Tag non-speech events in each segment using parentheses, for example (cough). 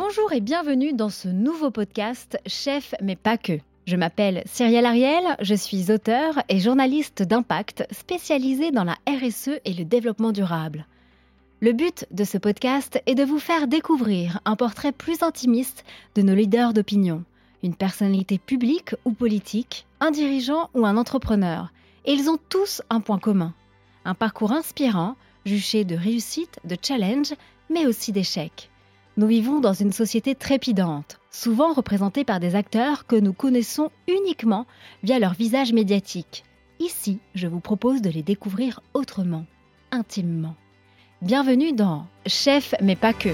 Bonjour et bienvenue dans ce nouveau podcast Chef mais pas que. Je m'appelle Cyrielle Ariel, je suis auteur et journaliste d'impact spécialisée dans la RSE et le développement durable. Le but de ce podcast est de vous faire découvrir un portrait plus intimiste de nos leaders d'opinion, une personnalité publique ou politique, un dirigeant ou un entrepreneur. Et ils ont tous un point commun, un parcours inspirant, juché de réussite, de challenge, mais aussi d'échecs. Nous vivons dans une société trépidante, souvent représentée par des acteurs que nous connaissons uniquement via leur visage médiatique. Ici, je vous propose de les découvrir autrement, intimement. Bienvenue dans Chef mais pas que.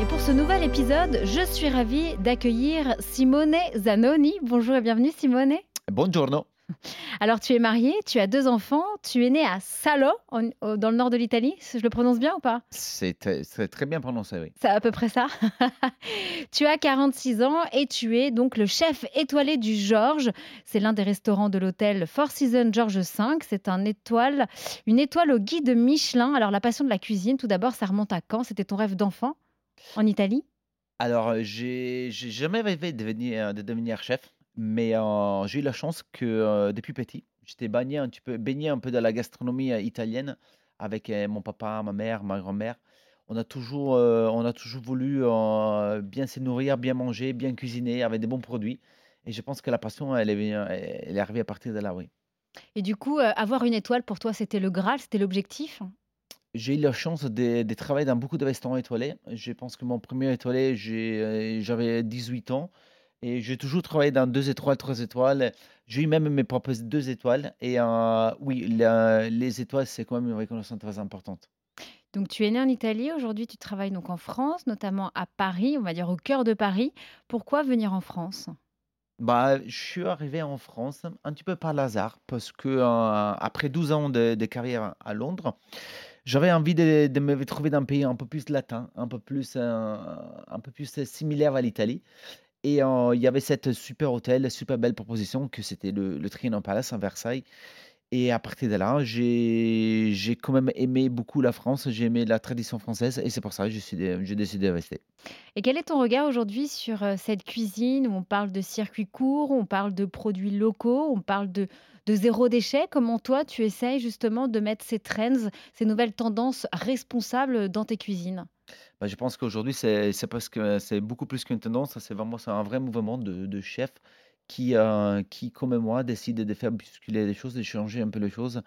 Et pour ce nouvel épisode, je suis ravie d'accueillir Simone Zanoni. Bonjour et bienvenue Simone. Buongiorno. (laughs) Alors, tu es marié, tu as deux enfants, tu es né à Salo, dans le nord de l'Italie. Je le prononce bien ou pas? C'est très, bien prononcé, oui. C'est à peu près ça. (laughs) tu as 46 ans et tu es donc le chef étoilé du Georges. C'est l'un des restaurants de l'hôtel Four Seasons Georges V. C'est un étoile, une étoile au guide Michelin. Alors, la passion de la cuisine, tout d'abord, ça remonte à quand? C'était ton rêve d'enfant en Italie? Alors, j'ai jamais rêvé de devenir, de devenir chef. Mais j'ai eu la chance que depuis petit, j'étais baigné un petit peu, baigné un peu dans la gastronomie italienne avec mon papa, ma mère, ma grand-mère. On a toujours, on a toujours voulu bien se nourrir, bien manger, bien cuisiner avec des bons produits. Et je pense que la passion, elle est, elle est arrivée à partir de là, oui. Et du coup, avoir une étoile pour toi, c'était le Graal, c'était l'objectif? J'ai eu la chance de, de travailler dans beaucoup de restaurants étoilés. Je pense que mon premier étoilé, j'avais 18 ans. Et j'ai toujours travaillé dans deux étoiles, trois étoiles. J'ai eu même mes propres deux étoiles. Et euh, oui, les étoiles, c'est quand même une reconnaissance très importante. Donc, tu es né en Italie. Aujourd'hui, tu travailles donc en France, notamment à Paris, on va dire au cœur de Paris. Pourquoi venir en France? Bah, je suis arrivé en France un petit peu par hasard parce que euh, après 12 ans de, carrière à Londres, j'avais envie de, me retrouver dans un pays un peu plus latin, un peu plus, euh, un peu plus similaire à l'Italie. Et il y avait cette super hôtel, super belle proposition que c'était le, le Trianon Palace à Versailles. Et à partir de là, j'ai quand même aimé beaucoup la France, j'ai aimé la tradition française et c'est pour ça que j'ai décidé de rester. Et quel est ton regard aujourd'hui sur cette cuisine où on parle de circuits courts, on parle de produits locaux, on parle de, de zéro déchet? Comment toi, tu essayes justement de mettre ces trends, ces nouvelles tendances responsables dans tes cuisines? Bah, je pense qu'aujourd'hui, c'est parce que c'est beaucoup plus qu'une tendance, c'est vraiment un vrai mouvement de, de chefs qui, euh, qui, comme moi, décident de faire bousculer les choses, de changer un peu les choses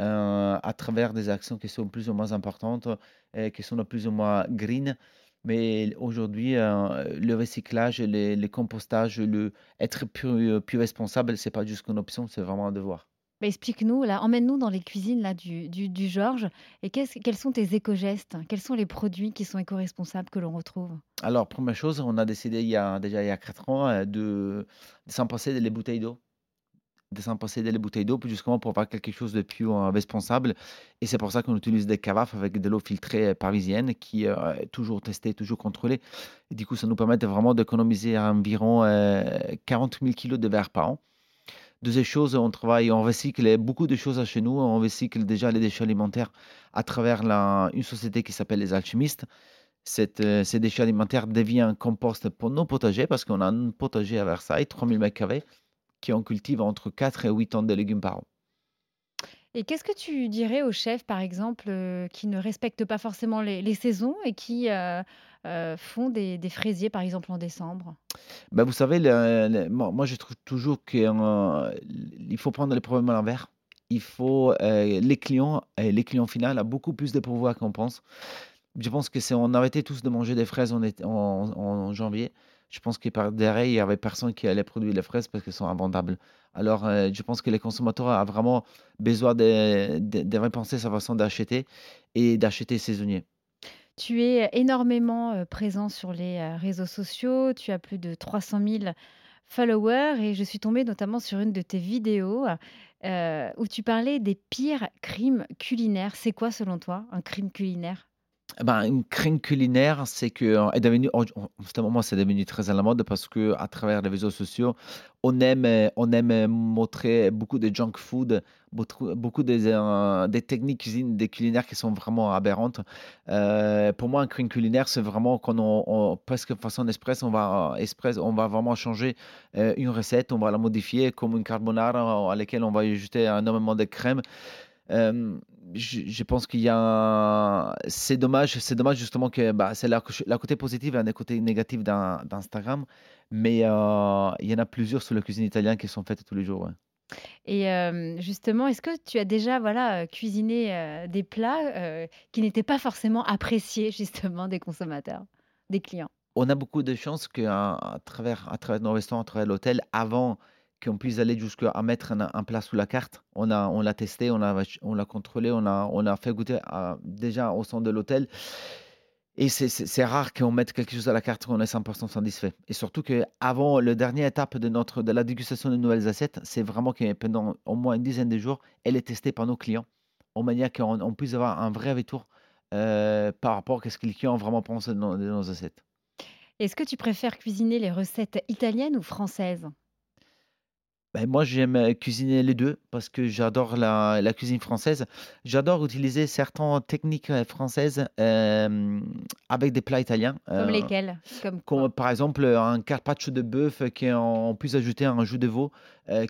euh, à travers des actions qui sont plus ou moins importantes et qui sont plus ou moins green. Mais aujourd'hui, euh, le recyclage, les compostages, le être plus, plus responsable, c'est pas juste une option, c'est vraiment un devoir. Bah, explique-nous, emmène-nous dans les cuisines là, du, du, Georges. Et quels sont tes éco-gestes? Quels sont les produits qui sont éco-responsables que l'on retrouve? Alors, première chose, on a décidé il y a déjà il y a 4 ans euh, de, de s'en passer des bouteilles d'eau. De s'en passer des bouteilles d'eau, justement pour avoir quelque chose de plus euh, responsable. Et c'est pour ça qu'on utilise des carafes avec de l'eau filtrée euh, parisienne qui est toujours testée, toujours contrôlée. Du coup, ça nous permet vraiment d'économiser environ 40 000 kilos de verre par an. Deuxième chose, on travaille, on recycle beaucoup de choses chez nous. On recycle déjà les déchets alimentaires à travers une société qui s'appelle les alchimistes. Euh, ces déchets alimentaires deviennent compost pour nos potagers parce qu'on a un potager à Versailles, 3000 m2, qui on cultive entre 4 et 8 tonnes de légumes par an. Et qu'est-ce que tu dirais aux chefs, par exemple, euh, qui ne respectent pas forcément les, saisons et qui euh, euh, font des, fraisiers, par exemple, en décembre? Ben, Vous savez, moi, je trouve toujours qu'il faut prendre les problèmes à l'envers. Il faut les clients, les clients finaux ont beaucoup plus de pouvoir qu'on pense. Je pense que si on arrêtait tous de manger des fraises en janvier, je pense que derrière, il y avait personne qui allait produire les fraises parce qu'elles sont invendables. Alors, euh, je pense que les consommateurs ont vraiment besoin de, repenser sa façon d'acheter et d'acheter saisonnier. Tu es énormément euh, présent sur les euh, réseaux sociaux. Tu as plus de 300 000 followers et je suis tombée notamment sur une de tes vidéos où tu parlais des pires crimes culinaires. C'est quoi selon toi un crime culinaire? Ben, une crainte culinaire, c'est que euh, est devenu en ce moment, c'est devenu très à la mode parce que à travers les réseaux sociaux, on aime, heu, on aime, heu, montrer beaucoup de junk food, beaucoup des, techniques cuisine, des culinaires qui sont vraiment aberrantes. Pour moi, un crime culinaire, c'est vraiment quand on on presque façon express, on va express, on va vraiment changer, une recette, on va la modifier comme une carbonara à laquelle on va ajouter énormément de crème. Je je pense qu'il y a un c'est dommage c'est dommage justement que, bah, c'est la la côté positif et un des côtés négatifs d'In d'Instagram, mais heu, il y en a plusieurs sur la cuisine italienne qui sont faites tous les jours, ouais. Et justement, est-ce que tu as déjà, voilà, heu, cuisiné, heu, des plats, qui n'étaient pas forcément appréciés justement des consommateurs, des clients? On a beaucoup de chance qu'à à travers à travers nos restaurants, à travers l'hôtel, avant qu'on puisse aller jusqu'à mettre un plat sous la carte, on a on l'a testé, on l'a on l'a contrôlé, on a on a fait goûter déjà au centre de l'hôtel et c'est rare qu'on mette quelque chose à la carte qu'on est 100% satisfait et surtout qu'avant le dernière étape de notre de la dégustation des nouvelles assiettes, c'est vraiment que pendant au moins une dizaine de jours, elle est testée par nos clients, en manière qu'on on puisse avoir un vrai retour, heu, par rapport à ce que les clients vraiment pensent de nos de nos assiettes. Est-ce que tu préfères cuisiner les recettes italiennes ou françaises? Beh, moi, j'aime, heu, cuisiner les 2 parce que j'adore la la cuisine française. J'adore utiliser certaines techniques, heu, françaises, hem, avec des plats italiens, Comme heu, lesquelles? Comme quoi? comme par exemple, un carpaccio de bœuf qui est en on puisse ajouter un jus de veau,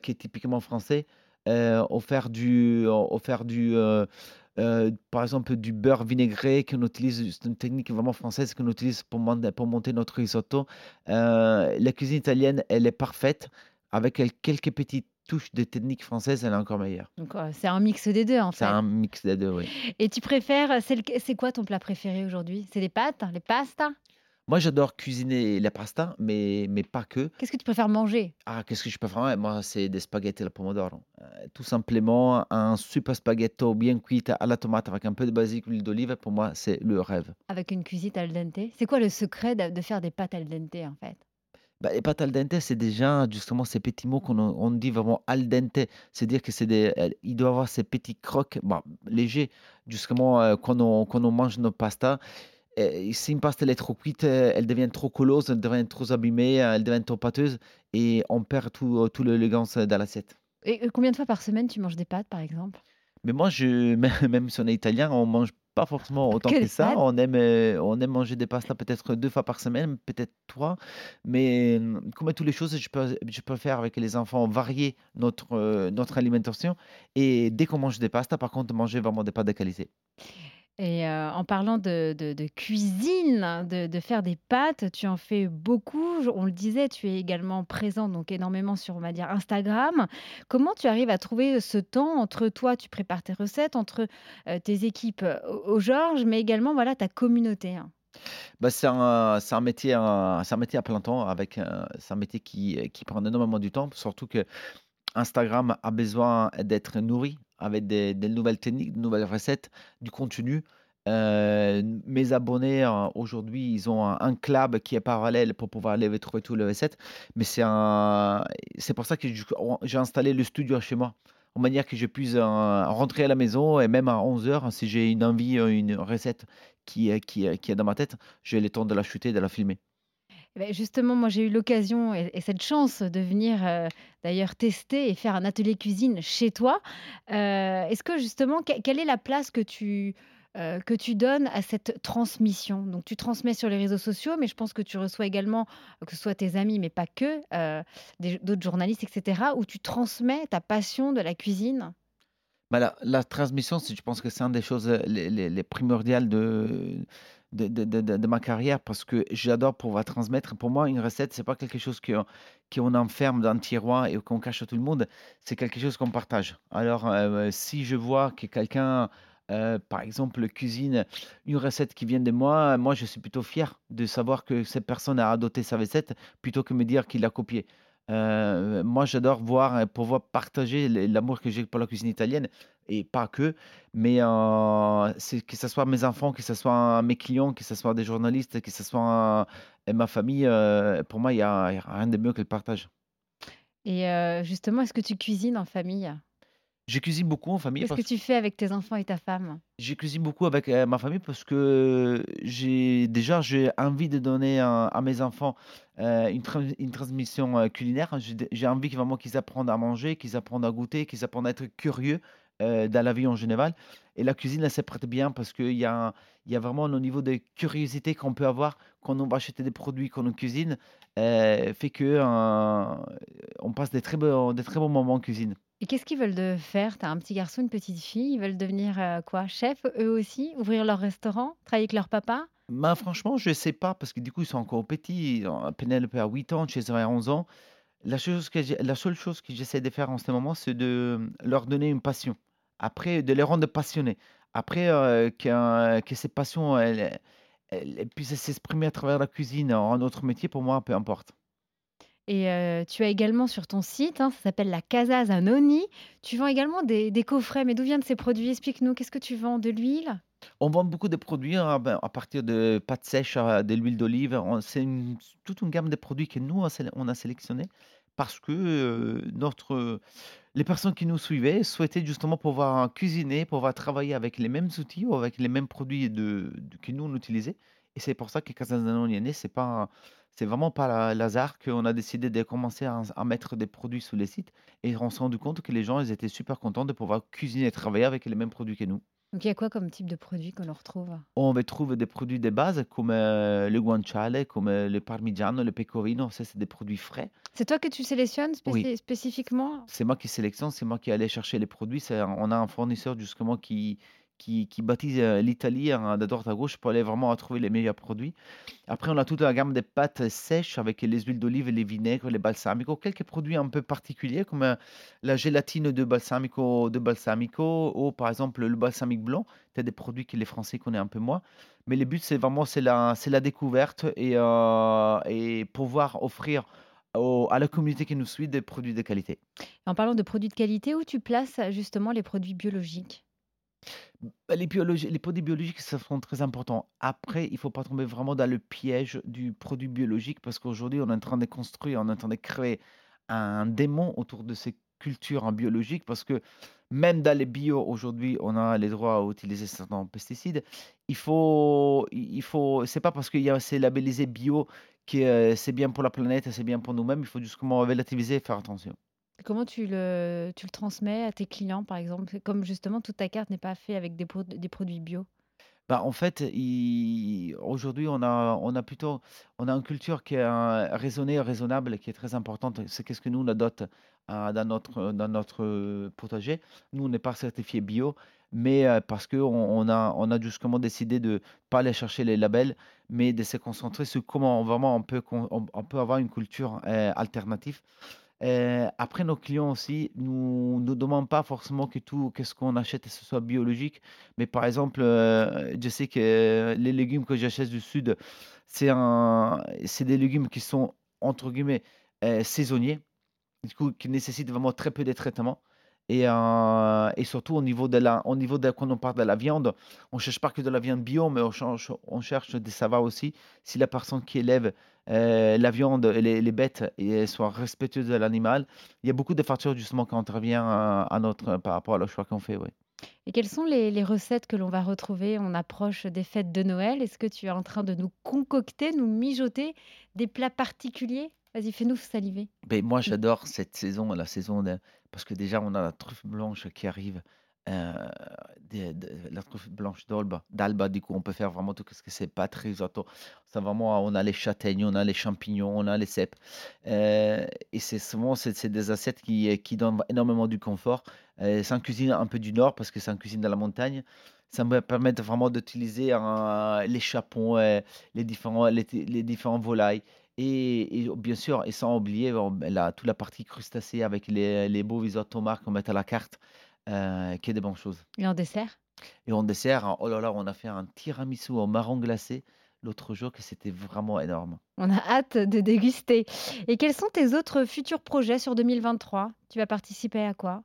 qui est typiquement français, faire du faire du, par exemple, du beurre vinaigré qu'on utilise c'est une technique vraiment française qu'on utilise pour pour monter notre risotto. La cuisine italienne, elle est parfaite avec quel quelques petites touches de technique française, elle est encore meilleure. Donc, c'est un mix des 2 en C'est fait? un mix des 2, oui. Et tu préfères, c'est c'est quoi ton plat préféré aujourd'hui? C'est les pâtes, les pastas? Moi, j'adore cuisiner la pasta, mais mais pas que. Qu'est-ce que tu préfères manger? Ah, qu'est-ce que je préfère? Moi, c'est des spaghettis al pomodoro. Heu, tout simplement, un super spaghetto bien cuit à la tomate avec un peu de basilic, huile d'olive, pour moi, c'est le rêve. Avec une cuisine al dente? C'est quoi le secret de de faire des pâtes al dente en fait? Bah, les pâtes al dente, c'est déjà justement ces petits mots qu'on on dit vraiment al dente. C'est-à-dire que c'est des elles il doit avoir ces petits crocs, légers, justement, heu, quand on quand on mange nos pastas. Et si une pasta elle est trop cuite, heu, elle devient trop collose, elle devient trop abîmée, heu, elle devient trop pâteuse et on perd tout, tout l'élégance dans l'assiette. Et, combien de fois par semaine tu manges des pâtes par exemple? Mais moi, je même (laughs) même si on est italien, on mange pas forcément autant Que ça. On aime, heu, on aime manger des pastas peut-être 2 fois par semaine, peut-être 3. Mais, mmh, comme toutes les choses, je peux je préfère avec les enfants varier notre, heu, notre alimentation et dès qu'on mange des pastas, par contre, manger vraiment des pâtes de qualité. Et heu, en parlant de cuisine, de faire des pâtes, tu en fais beaucoup. On le disait, tu es également présent donc énormément sur, on va dire, Instagram. Comment tu arrives à trouver ce temps entre toi, tu prépares tes recettes, entre, heu, tes équipes, heu, au Georges, mais également, voilà, ta communauté, hein? Bah, c'est un métier, un métier à plein temps avec, c'est un métier qui, qui prend énormément du temps, surtout qu'Instagram a besoin d'être nourri avec des nouvelles techniques, de nouvelles recettes, du contenu. Heu, mes abonnés, heu, aujourd'hui, ils ont un club qui est parallèle pour pouvoir aller trouver toutes les recettes, mais c'est un c'est pour ça que j'ai installé le studio chez moi, de manière que je puisse, heu, rentrer à la maison et même à onze heures, si j'ai une envie, heu, une recette qui est qui qui est dans ma tête, j'ai le temps de la shooter, de la filmer. Et beh, justement, moi, j'ai eu l'occasion et et cette chance de venir, heu, d'ailleurs tester et faire un atelier cuisine chez toi. Heu, est-ce que justement, que quelle est la place que tu, heu, que tu donnes à cette transmission? Donc tu transmets sur les réseaux sociaux, mais je pense que tu reçois également, que ce soit tes amis, mais pas que, d'autres journalistes et cetera, où tu transmets ta passion de la cuisine? Bah, la transmission, je pense que c'est une des choses, heu, les les les primordiales de ma carrière parce que j'adore pouvoir transmettre. Pour moi, une recette, c'est pas quelque chose qu'on enferme dans un tiroir et qu'on cache à tout le monde, c'est quelque chose qu'on partage. Alors, heu, si je vois que quelqu'un, par exemple, cuisine une recette qui vient de moi, moi, je suis plutôt fier de savoir que cette personne a adopté sa recette plutôt que me dire qu'il l'a copiée. Heu, moi, j'adore voir et pouvoir partager l'amour que j'ai pour la cuisine italienne et pas que, mais c'est que ce soit mes enfants, que ce soit mes clients, que ce soit des journalistes, que ce soit, ma famille, pour moi, il y a a rien de mieux que le partage. Et justement, est-ce que tu cuisines en famille? Je cuisine beaucoup en famille Qu'est-ce que tu fais avec tes enfants et ta femme? je cuisine beaucoup avec, heu, ma famille parce que j'ai déjà, j'ai envie de donner à à mes enfants, heu, une une transmission, heu, culinaire. J'ai envie que vraiment qu'ils apprennent à manger, qu'ils apprennent à goûter, qu'ils apprennent à être curieux, dans la vie en général et la cuisine, elle se prête bien parce qu'il y a y a vraiment au niveau de curiosité qu'on peut avoir quand on va acheter des produits qu'on cuisine, heu, fait que, on passe des très bons des très bons moments en cuisine. Et qu'est-ce qu'ils veulent de faire? Tu as un petit garçon, une petite fille, ils veulent devenir, heu, quoi? Chefs, eux aussi? Ouvrir leur restaurant? Travailler avec leur papa? Ben, franchement, je sais pas parce que du coup, ils sont encore petits. Pénélope a 8 ans, César a 11 ans. La chose que la seule chose que j'essaie de faire en ce moment, c'est de, mmh, leur donner une passion. Après, de les rendre passionnés. Après, qu'un que ces passions, puissent s'exprimer à travers la cuisine en autre métier, pour moi, peu importe. Et tu as également sur ton site, hein, ça s'appelle la Casa Zanoni, tu vends également des coffrets, mais d'où viennent ces produits? Explique-nous, qu'est-ce que tu vends? De l'huile? On vend beaucoup de produits, hein, ben, à partir de pâtes sèches de l'huile d'olive. C'est toute une gamme de produits que nous on a sélectionnés parce que, notre, les personnes qui nous suivaient souhaitaient justement pouvoir cuisiner, pouvoir travailler avec les mêmes outils ou avec les mêmes produits que nous on utilisait et c'est pour ça que Casa Zanoni est. C'est pas c'est vraiment pas la l'hasard qu'on a décidé de commencer à à mettre des produits sur les sites et on s'est rendu compte que les gens, ils étaient super contents de pouvoir cuisiner et travailler avec les mêmes produits que nous. Donc il y a quoi comme type de produit que l'on retrouve? On va trouver des produits de base comme, heu, le guanciale, comme, heu, le parmigiano, le pecorino, ça c'est des produits frais. C'est toi que tu sélectionnes Oui, spéci spécifiquement? c'est moi qui sélectionne, c'est moi qui allais chercher les produits. C'est on a un fournisseur justement qui qui qui baptise, heu, l'Italie, hein, de droite à gauche pour aller vraiment trouver les meilleurs produits. Après, on a toute la gamme des pâtes sèches avec les huiles d'olive, les vinaigres, les balsamico, quelques produits un peu particuliers comme, heu, la gélatine de balsamico de balsamico ou par exemple le balsamique blanc. C'est des produits que les Français connaissent un peu moins. Mais le but, c'est vraiment c'est la c'est la découverte et heu et pouvoir offrir à la communauté qui nous suit des produits de qualité. En parlant de produits de qualité, où tu places justement les produits biologiques? Bah, les produits biologiques, ça sont très importants. Après, il faut pas tomber vraiment dans le piège du produit biologique parce qu'aujourd'hui, on est en train de construire, on est en train de créer un démon autour de ces cultures en biologique parce que même dans les bio, aujourd'hui, on a les droits à utiliser certains pesticides. Il faut il faut c'est pas parce qu'il y a c'est labellisé bio que, heu, c'est bien pour la planète c'est bien pour nous-mêmes. Il faut justement relativiser et faire attention. Comment tu le transmets à tes clients, par exemple? Comme justement toute ta carte n'est pas fait avec des prod des produits bio. Bah, en fait, aujourd'hui, on a plutôt on a une culture qui est, heu, raisonnée, raisonnable, qui est très importante. C'est qu'est-ce que nous on adopte, heu, dans notre dans notre, heu, potager. Nous, on n'est pas certifié bio, mais parce qu'on on a justement décidé de pas aller chercher les labels, mais de se concentrer sur comment vraiment on peut on peut avoir une culture, alternative. Heu, après nos clients aussi nous nous demandent pas forcément que tout qu'est-ce qu'on achète, ce soit biologique. Mais par exemple, heu, je sais que les légumes que j'achète du sud, c'est des légumes qui sont entre guillemets, heu, «saisonniers», du coup qui nécessitent vraiment très peu de traitement et heu et surtout au niveau de la au niveau quand on parle de la viande, on cherche pas que de la viande bio, mais on change on cherche de savoir aussi si la personne qui élève, heu, la viande et les bêtes et elles soient respectueuses de l'animal. Il y a beaucoup de facteurs justement qui intervient à à notre par rapport à le choix qu'on fait, oui. Et quelles sont les les recettes que l'on va retrouver? On approche des fêtes de Noël? Est-ce que tu es en train de nous concocter, nous mijoter des plats particuliers? Vas-y, fais-nous saliver. Beh, moi, j'adore cette saison, la saison de parce que déjà, on a la truffe blanche qui arrive, des de la truffe blanche d'Olba d'Alba, du coup, on peut faire vraiment tout ce que c'est pâtes, risotto. C'est vraiment on a les châtaignes, on a les champignons, on a les cèpes, heu et c'est souvent c'est c'est des assiettes qui, qui donnent énormément du confort. C'est une cuisine un peu du nord parce que c'est une cuisine de la montagne. Ça me permet vraiment d'utiliser, les chapons, les différents les les différents volailles et et bien sûr et sans oublier, bon, beh, la toute la partie crustacés avec les les beaux risotto mar qu'on met à la carte, heu, que des bonnes choses. Et en dessert? Et en dessert, oh là là, on a fait un tiramisu au marron glacé l'autre jour que c'était vraiment énorme. On a hâte de déguster. Et quels sont tes autres futurs projets sur 2023? Tu vas participer à quoi?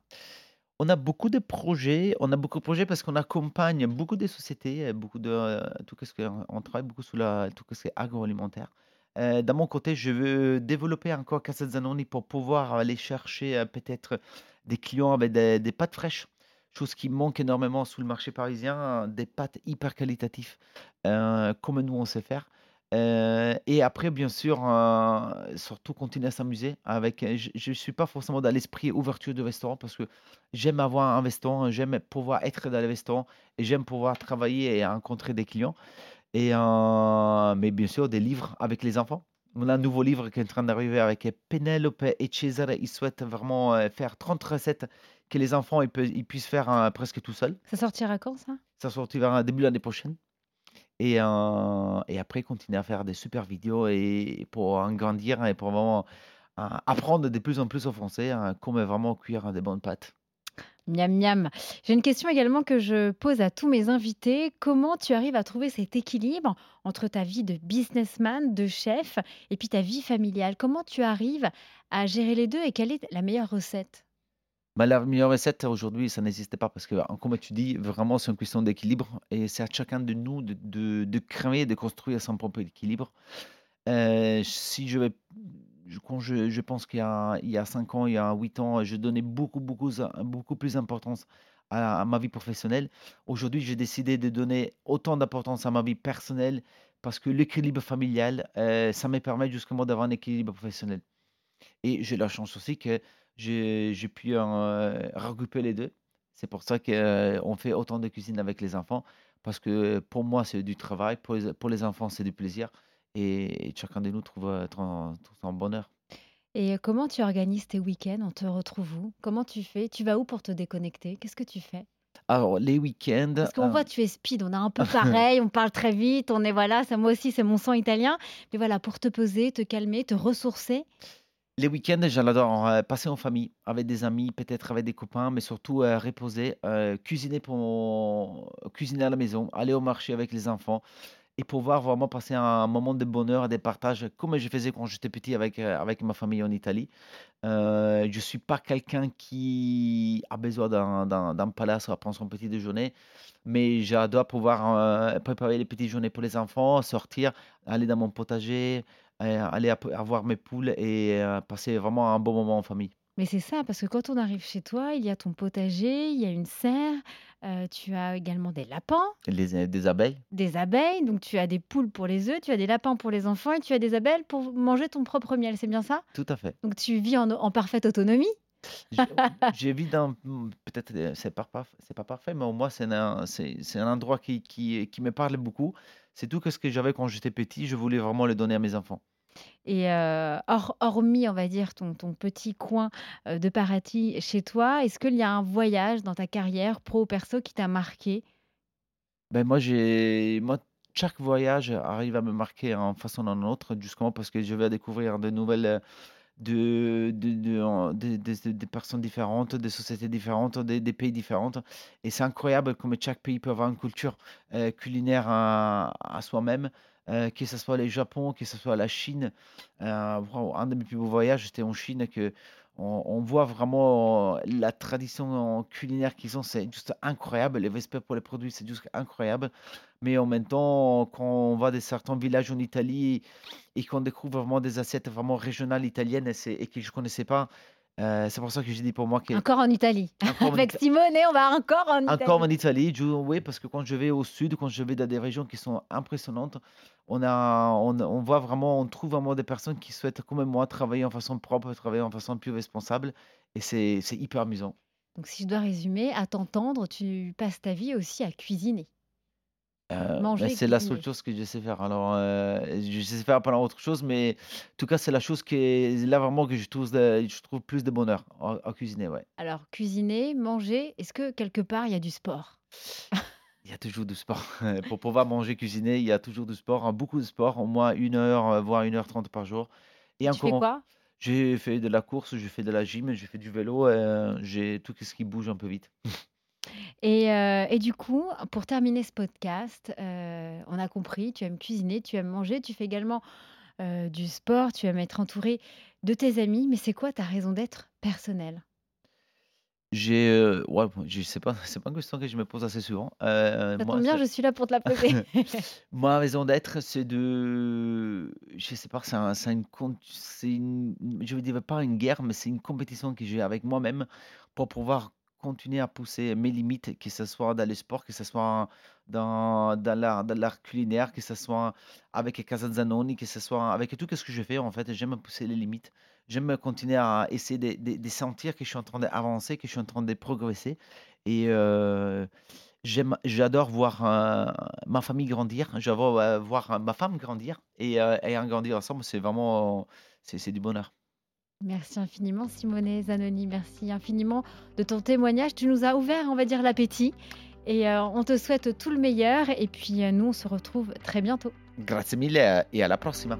On a beaucoup de projets, on a beaucoup de projets parce qu'on accompagne beaucoup de sociétés, beaucoup de, heu, tout ce que on travaille beaucoup sur la tout ce qui est agroalimentaire. Heu, dans mon côté, je veux développer encore Casa Zanoni pour pouvoir aller chercher, heu, peut-être des clients avec des, des pâtes fraîches, chose qui manque énormément sous le marché parisien, des pâtes hyper qualitatives, euh, comme nous on sait faire. Euh, et après, bien sûr, euh, surtout continuer à s'amuser avec. Je ne suis pas forcément dans l'esprit ouverture de restaurant parce que j'aime avoir un restaurant, j'aime pouvoir être dans le restaurant et j'aime pouvoir travailler et rencontrer des clients. Et, mais bien sûr, des livres avec les enfants. On a un nouveau livre qui est en train d'arriver avec Penelope et Cesare. Ils souhaitent vraiment euh, faire 30 recettes que les enfants ils, ils puissent faire euh, presque tout seuls. Ça sortira quand ça? Ça sortira début l'année prochaine. Et, euh, et après, continuer à faire des super vidéos et, pour en grandir et pour vraiment apprendre de plus en plus au français, hein, comment vraiment cuire des bonnes pâtes. Miam miam. J'ai une question également que je pose à tous mes invités. Comment tu arrives à trouver cet équilibre entre ta vie de businessman, de chef, et puis ta vie familiale? Comment tu arrives à gérer les deux et quelle est la meilleure recette? Bah, la meilleure recette aujourd'hui, ça n'existait pas parce que, comme tu dis, vraiment, c'est une question d'équilibre et c'est à chacun de nous de, de, de créer, de construire son propre équilibre. Euh, si je vais quand je, pense qu'il y a, il y a 5 ans, il y a 8 ans, je donnais beaucoup, beaucoup, beaucoup plus d'importance à, ma vie professionnelle. Aujourd'hui, j'ai décidé de donner autant d'importance à ma vie personnelle parce que l'équilibre familial, euh, ça me permet justement d'avoir un équilibre professionnel. Et j'ai la chance aussi que j'ai pu euh, regrouper les deux. C'est pour ça qu'on euh, fait autant de cuisine avec les enfants parce que pour moi, c'est du travail, pour les enfants, c'est du plaisir et, chacun de nous trouve, euh, son bonheur. Et comment tu organises tes week-ends? On te retrouve où? Comment tu fais? Tu vas où pour te déconnecter? Qu'est-ce que tu fais? Alors, les week-ends. Parce qu'on euh, voit, tu es speed, on a un peu (laughs) pareil, on parle très vite, on est voilà, ça moi aussi, c'est mon sang italien. Mais voilà, pour te poser, te calmer, te ressourcer? Les week-ends, j'adore euh, passer en famille, avec des amis, peut-être avec des copains, mais surtout reposer, cuisiner, pour... cuisiner à la maison, aller au marché avec les enfants et pouvoir vraiment passer un moment de bonheur et de partage comme je faisais quand j'étais petit avec, euh, ma famille en Italie. Euh, je ne suis pas quelqu'un qui a besoin d'un palace prendre son petit déjeuner, mais j'adore pouvoir euh, préparer les petits déjeuners pour les enfants, sortir, aller dans mon potager, aller avoir mes poules et passer vraiment un bon moment en famille. Mais c'est ça, parce que quand on arrive chez toi, il y a ton potager, il y a une serre, euh, tu as également des lapins, Les, des abeilles des abeilles, donc tu as des poules pour les œufs, tu as des lapins pour les enfants et tu as des abeilles pour manger ton propre miel, c'est bien ça? Tout à fait. Donc tu vis en, en parfaite autonomie? J'ai vis dans. Peut-être euh, c'est pas, c'est pas parfait, mais au moins c'est un, un endroit qui, qui, qui me parle beaucoup. C'est tout ce que j'avais quand j'étais petit, je voulais vraiment le donner à mes enfants. Et euh, hormis, on va dire, ton, petit coin de paradis chez toi, est-ce qu'il y a un voyage dans ta carrière pro ou perso qui t'a marqué? Ben moi, j'ai, moi, chaque voyage arrive à me marquer en façon ou en autre, justement parce que je vais découvrir de nouvelles, de, de, de- personnes différentes, des sociétés différentes, des, pays différents. Et c'est incroyable comme chaque pays peut avoir une culture culinaire à soi-même. Euh, que ce soit le Japon, que ce soit la Chine. Euh, un de mes plus beaux voyages, c'était en Chine, que on, voit vraiment la tradition culinaire qu'ils ont, c'est juste incroyable. Les respects pour les produits, c'est juste incroyable. Mais en même temps, quand on va dans certains villages en Italie et qu'on découvre vraiment des assiettes vraiment régionales italiennes et, et que je ne connaissais pas, euh, c'est pour ça que j'ai dit pour moi que Encore en Italie. (laughs) Avec Simone, on va encore en Italie. Encore en Italie, oui, parce que quand je vais au sud, quand je vais dans des régions qui sont impressionnantes, on, a, on, voit vraiment, on trouve vraiment des personnes qui souhaitent, comme moi, travailler en façon propre, travailler en façon plus responsable. Et c'est hyper amusant. Donc, si je dois résumer, à t'entendre, tu passes ta vie aussi à cuisiner. Euh, c'est la seule chose que je sais faire. Alors, euh, je sais faire plein d'autres choses, mais en tout cas, c'est la chose qui est là vraiment que je trouve, je trouve plus de bonheur à, cuisiner. Ouais. Alors, cuisiner, manger, est-ce que quelque part il y a du sport? (laughs) Il y a toujours du sport. (laughs) Pour pouvoir manger, cuisiner, il y a toujours du sport, hein, beaucoup de sport, au moins une heure, euh, voire une heure trente par jour. Et tu fais quoi? J'ai fait de la course, j'ai fait de la gym, j'ai fait du vélo, j'ai tout ce qui bouge un peu vite. (laughs) Et, euh, et du coup, pour terminer ce podcast, euh, on a compris, tu aimes cuisiner, tu aimes manger, tu fais également euh, du sport, tu aimes être entouré de tes amis, mais c'est quoi ta raison d'être personnelle? J'ai, euh, ouais, je sais pas, c'est pas une question que je me pose assez souvent. Euh, Ça tombe bien, je suis là pour te la poser. (laughs) ma raison d'être, c'est de, je sais pas, c'est une, c'est une, je veux dire pas une guerre, mais c'est une compétition que j'ai avec moi-même pour pouvoir continuer à pousser mes limites, que ce soit dans les sports, que ce soit dans, dans l'art, dans culinaire, que ce soit avec Casa Zanoni, que ce soit avec tout ce que je fais, en fait, j'aime pousser les limites. J'aime continuer à essayer de, sentir que je suis en train d'avancer, que je suis en train de progresser. Et euh, j'aime, j'adore voir euh, ma famille grandir, j'adore euh, voir ma femme grandir et, et grandir ensemble, c'est vraiment, c'est c'est du bonheur. Merci infiniment, Simone Zanoni. Merci infiniment de ton témoignage. Tu nous as ouvert, on va dire, l'appétit. Et euh, on te souhaite tout le meilleur. Et puis, euh, nous, on se retrouve très bientôt. Grazie mille et à la prossima.